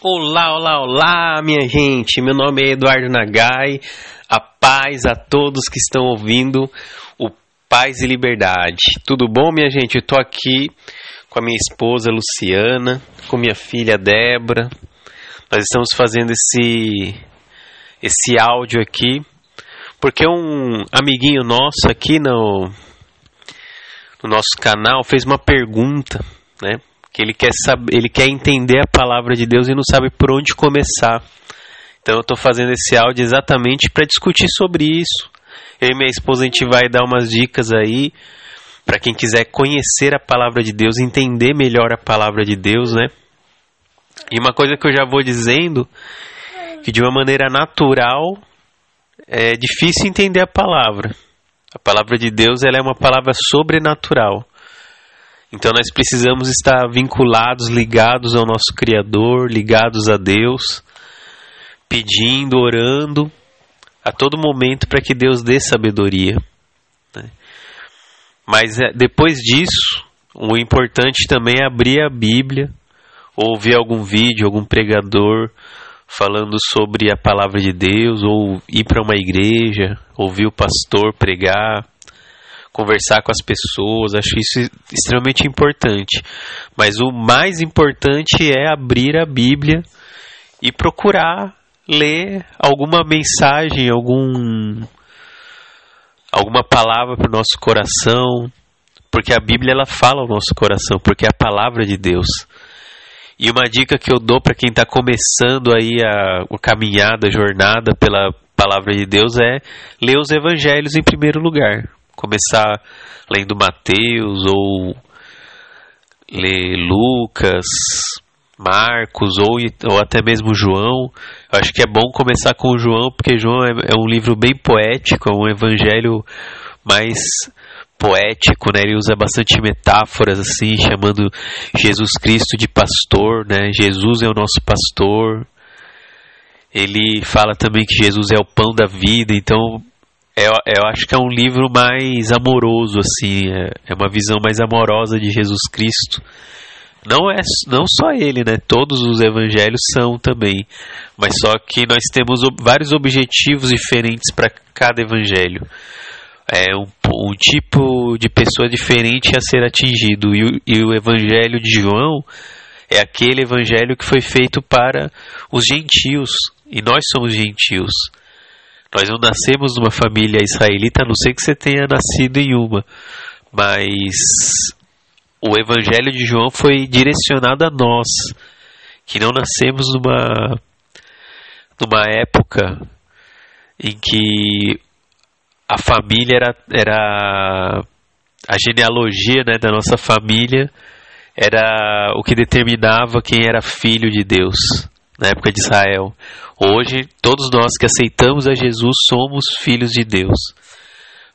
Olá, olá, olá, minha gente. Meu nome é Eduardo Nagai. A paz a todos que estão ouvindo o Paz e Liberdade. Tudo bom, minha gente? Eu tô aqui com a minha esposa Luciana, com minha filha Débora. Nós estamos fazendo esse esse áudio aqui porque um amiguinho nosso aqui no no nosso canal fez uma pergunta, né? Que ele quer saber, ele quer entender a palavra de Deus e não sabe por onde começar. Então eu estou fazendo esse áudio exatamente para discutir sobre isso. Eu e minha esposa a gente vai dar umas dicas aí para quem quiser conhecer a palavra de Deus, entender melhor a palavra de Deus, né? E uma coisa que eu já vou dizendo que de uma maneira natural é difícil entender a palavra. A palavra de Deus ela é uma palavra sobrenatural. Então nós precisamos estar vinculados, ligados ao nosso Criador, ligados a Deus, pedindo, orando a todo momento para que Deus dê sabedoria. Né? Mas é, depois disso, o importante também é abrir a Bíblia, ouvir algum vídeo, algum pregador falando sobre a palavra de Deus, ou ir para uma igreja, ouvir o pastor pregar conversar com as pessoas, acho isso extremamente importante. Mas o mais importante é abrir a Bíblia e procurar ler alguma mensagem, algum alguma palavra para o nosso coração, porque a Bíblia ela fala ao nosso coração, porque é a palavra de Deus. E uma dica que eu dou para quem está começando aí a, a caminhada, a jornada pela palavra de Deus é ler os evangelhos em primeiro lugar começar lendo Mateus ou ler Lucas, Marcos ou, ou até mesmo João. Eu acho que é bom começar com João, porque João é, é um livro bem poético, é um evangelho mais poético, né? Ele usa bastante metáforas assim, chamando Jesus Cristo de pastor, né? Jesus é o nosso pastor. Ele fala também que Jesus é o pão da vida, então eu, eu acho que é um livro mais amoroso, assim, é, é uma visão mais amorosa de Jesus Cristo. Não é não só ele, né? Todos os evangelhos são também, mas só que nós temos vários objetivos diferentes para cada evangelho. É um, um, tipo de pessoa diferente a ser atingido e e o evangelho de João é aquele evangelho que foi feito para os gentios e nós somos gentios. Nós não nascemos numa família israelita, a não ser que você tenha nascido em uma. Mas o Evangelho de João foi direcionado a nós, que não nascemos numa, numa época em que a família era, era a genealogia né, da nossa família era o que determinava quem era filho de Deus na época de Israel. Hoje, todos nós que aceitamos a Jesus somos filhos de Deus.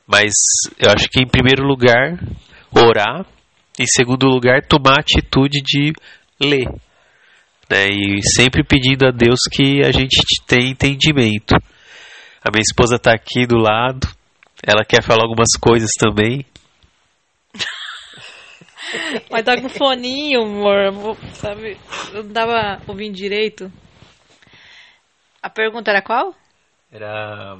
Mas eu acho que, em primeiro lugar, orar. Em segundo lugar, tomar a atitude de ler. Né? E sempre pedindo a Deus que a gente tenha entendimento. A minha esposa está aqui do lado. Ela quer falar algumas coisas também. Mas tá com foninho, amor. Sabe? Eu não tava ouvindo direito. A pergunta era qual? Era.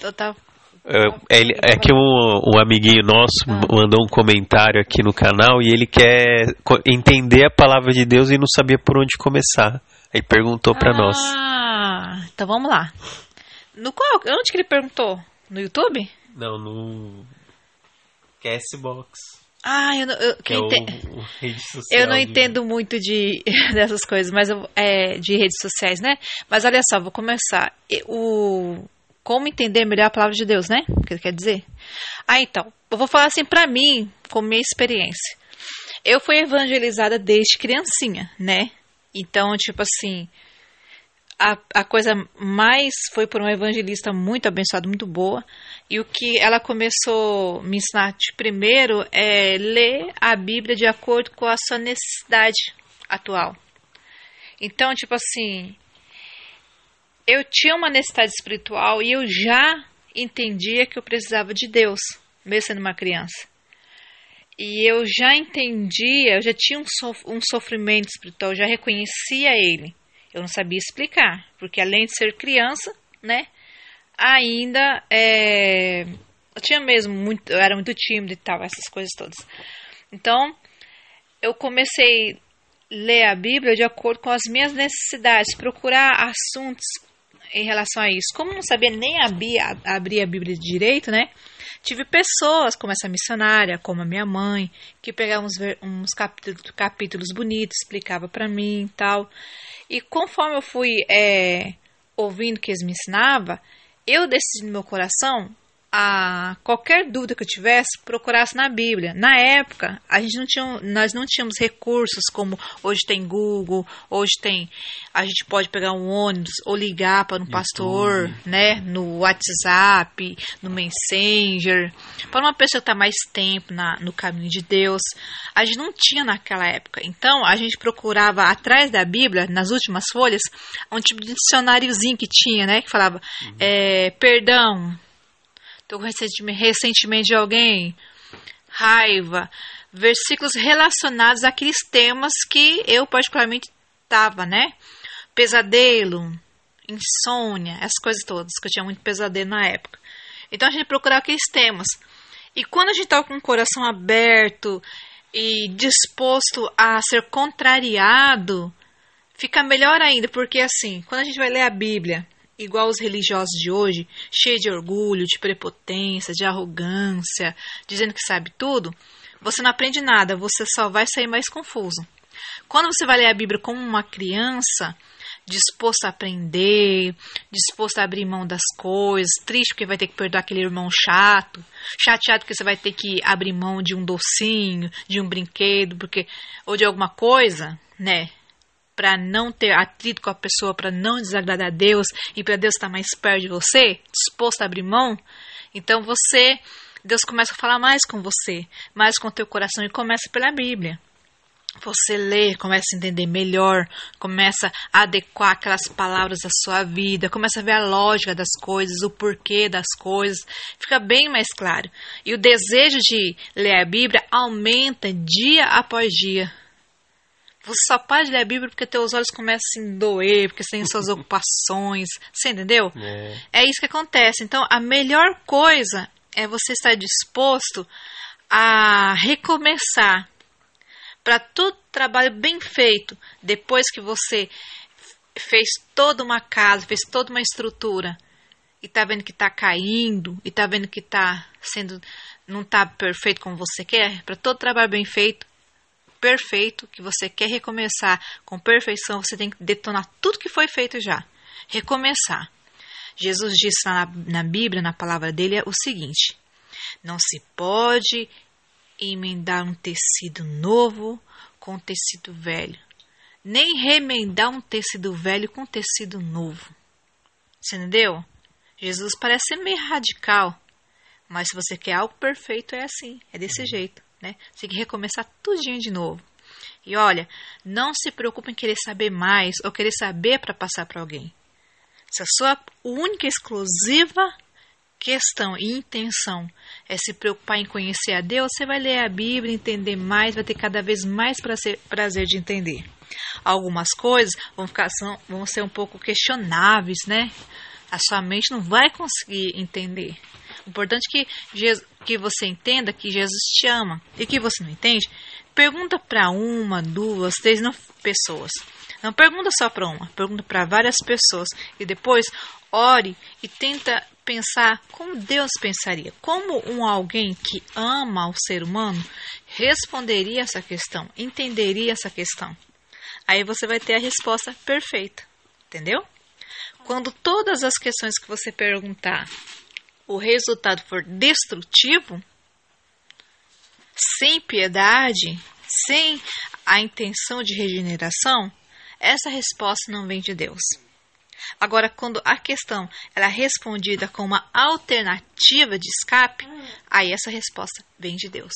Eu tava... É, ele, é que um, um amiguinho nosso ah. mandou um comentário aqui no canal e ele quer entender a palavra de Deus e não sabia por onde começar. Aí perguntou para ah, nós. Ah, então vamos lá. No qual? Onde que ele perguntou? No YouTube? Não, no Castbox. Ah, eu não, eu, que é o, o rede social eu não entendo muito de dessas coisas, mas eu, é, de redes sociais, né? Mas olha só, vou começar. O como entender melhor a palavra de Deus, né? O que ele quer dizer? Ah, então, eu vou falar assim para mim, com minha experiência. Eu fui evangelizada desde criancinha, né? Então, tipo assim, a, a coisa mais foi por um evangelista muito abençoado, muito boa. E o que ela começou me ensinar de primeiro é ler a Bíblia de acordo com a sua necessidade atual. Então, tipo assim, eu tinha uma necessidade espiritual e eu já entendia que eu precisava de Deus, mesmo sendo uma criança. E eu já entendia, eu já tinha um sofrimento espiritual, eu já reconhecia ele. Eu não sabia explicar, porque além de ser criança, né, ainda é, eu tinha mesmo muito, eu era muito tímido e tal, essas coisas todas. Então, eu comecei a ler a Bíblia de acordo com as minhas necessidades, procurar assuntos em relação a isso. Como não sabia nem abrir, abrir a Bíblia direito, né? Tive pessoas como essa missionária, como a minha mãe, que pegavam uns, uns capítulos, capítulos bonitos, explicava para mim e tal. E conforme eu fui é, ouvindo que eles me ensinavam, eu decidi no meu coração a qualquer dúvida que eu tivesse, procurasse na Bíblia. Na época, a gente não tinha, nós não tínhamos recursos como hoje tem Google, hoje tem, a gente pode pegar um ônibus ou ligar para um YouTube. pastor, né, no WhatsApp, no Messenger, para uma pessoa que está mais tempo na, no caminho de Deus. A gente não tinha naquela época. Então, a gente procurava atrás da Bíblia, nas últimas folhas, um tipo de dicionáriozinho que tinha, né, que falava, uhum. é, perdão, Estou recentemente de alguém, raiva, versículos relacionados àqueles temas que eu particularmente estava, né? Pesadelo, insônia, essas coisas todas, que eu tinha muito pesadelo na época. Então a gente procurava aqueles temas. E quando a gente estava com o coração aberto e disposto a ser contrariado, fica melhor ainda, porque assim, quando a gente vai ler a Bíblia igual os religiosos de hoje, cheio de orgulho, de prepotência, de arrogância, dizendo que sabe tudo, você não aprende nada, você só vai sair mais confuso. Quando você vai ler a Bíblia como uma criança, disposto a aprender, disposto a abrir mão das coisas, triste porque vai ter que perdoar aquele irmão chato, chateado porque você vai ter que abrir mão de um docinho, de um brinquedo, porque ou de alguma coisa, né? Para não ter atrito com a pessoa, para não desagradar a Deus e para Deus estar mais perto de você, disposto a abrir mão, então você, Deus começa a falar mais com você, mais com o teu coração e começa pela Bíblia. Você lê, começa a entender melhor, começa a adequar aquelas palavras à sua vida, começa a ver a lógica das coisas, o porquê das coisas, fica bem mais claro. E o desejo de ler a Bíblia aumenta dia após dia. Você só para de ler a Bíblia porque teus olhos começam a doer, porque você tem suas ocupações. Você entendeu? É. é isso que acontece. Então, a melhor coisa é você estar disposto a recomeçar para todo trabalho bem feito, depois que você fez toda uma casa, fez toda uma estrutura e está vendo que está caindo e está vendo que está sendo não está perfeito como você quer, para todo trabalho bem feito, perfeito, que você quer recomeçar com perfeição, você tem que detonar tudo que foi feito já. Recomeçar. Jesus disse na, na Bíblia, na palavra dele, é o seguinte: não se pode emendar um tecido novo com tecido velho, nem remendar um tecido velho com tecido novo. Você entendeu? Jesus parece meio radical, mas se você quer algo perfeito, é assim, é desse jeito né? Você tem que recomeçar tudinho de novo. E olha, não se preocupe em querer saber mais ou querer saber para passar para alguém. Se a sua única exclusiva questão e intenção é se preocupar em conhecer a Deus, você vai ler a Bíblia, entender mais, vai ter cada vez mais prazer, prazer de entender. Algumas coisas vão, ficar, são, vão ser um pouco questionáveis, né? A sua mente não vai conseguir entender. O importante é que, Jesus, que você entenda que Jesus te ama. E que você não entende, pergunta para uma, duas, três não, pessoas. Não pergunta só para uma, pergunta para várias pessoas. E depois ore e tenta pensar como Deus pensaria. Como um alguém que ama o ser humano responderia essa questão, entenderia essa questão. Aí você vai ter a resposta perfeita. Entendeu? Quando todas as questões que você perguntar o resultado for destrutivo, sem piedade, sem a intenção de regeneração, essa resposta não vem de Deus. Agora, quando a questão é respondida com uma alternativa de escape, aí essa resposta vem de Deus.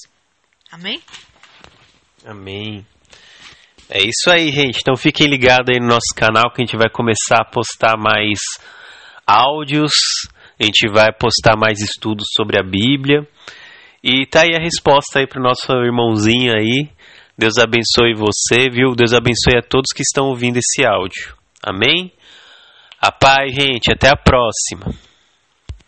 Amém? Amém. É isso aí, gente. Então fiquem ligados aí no nosso canal que a gente vai começar a postar mais áudios a gente vai postar mais estudos sobre a Bíblia. E tá aí a resposta aí pro nosso irmãozinho aí. Deus abençoe você, viu? Deus abençoe a todos que estão ouvindo esse áudio. Amém? A paz, gente. Até a próxima.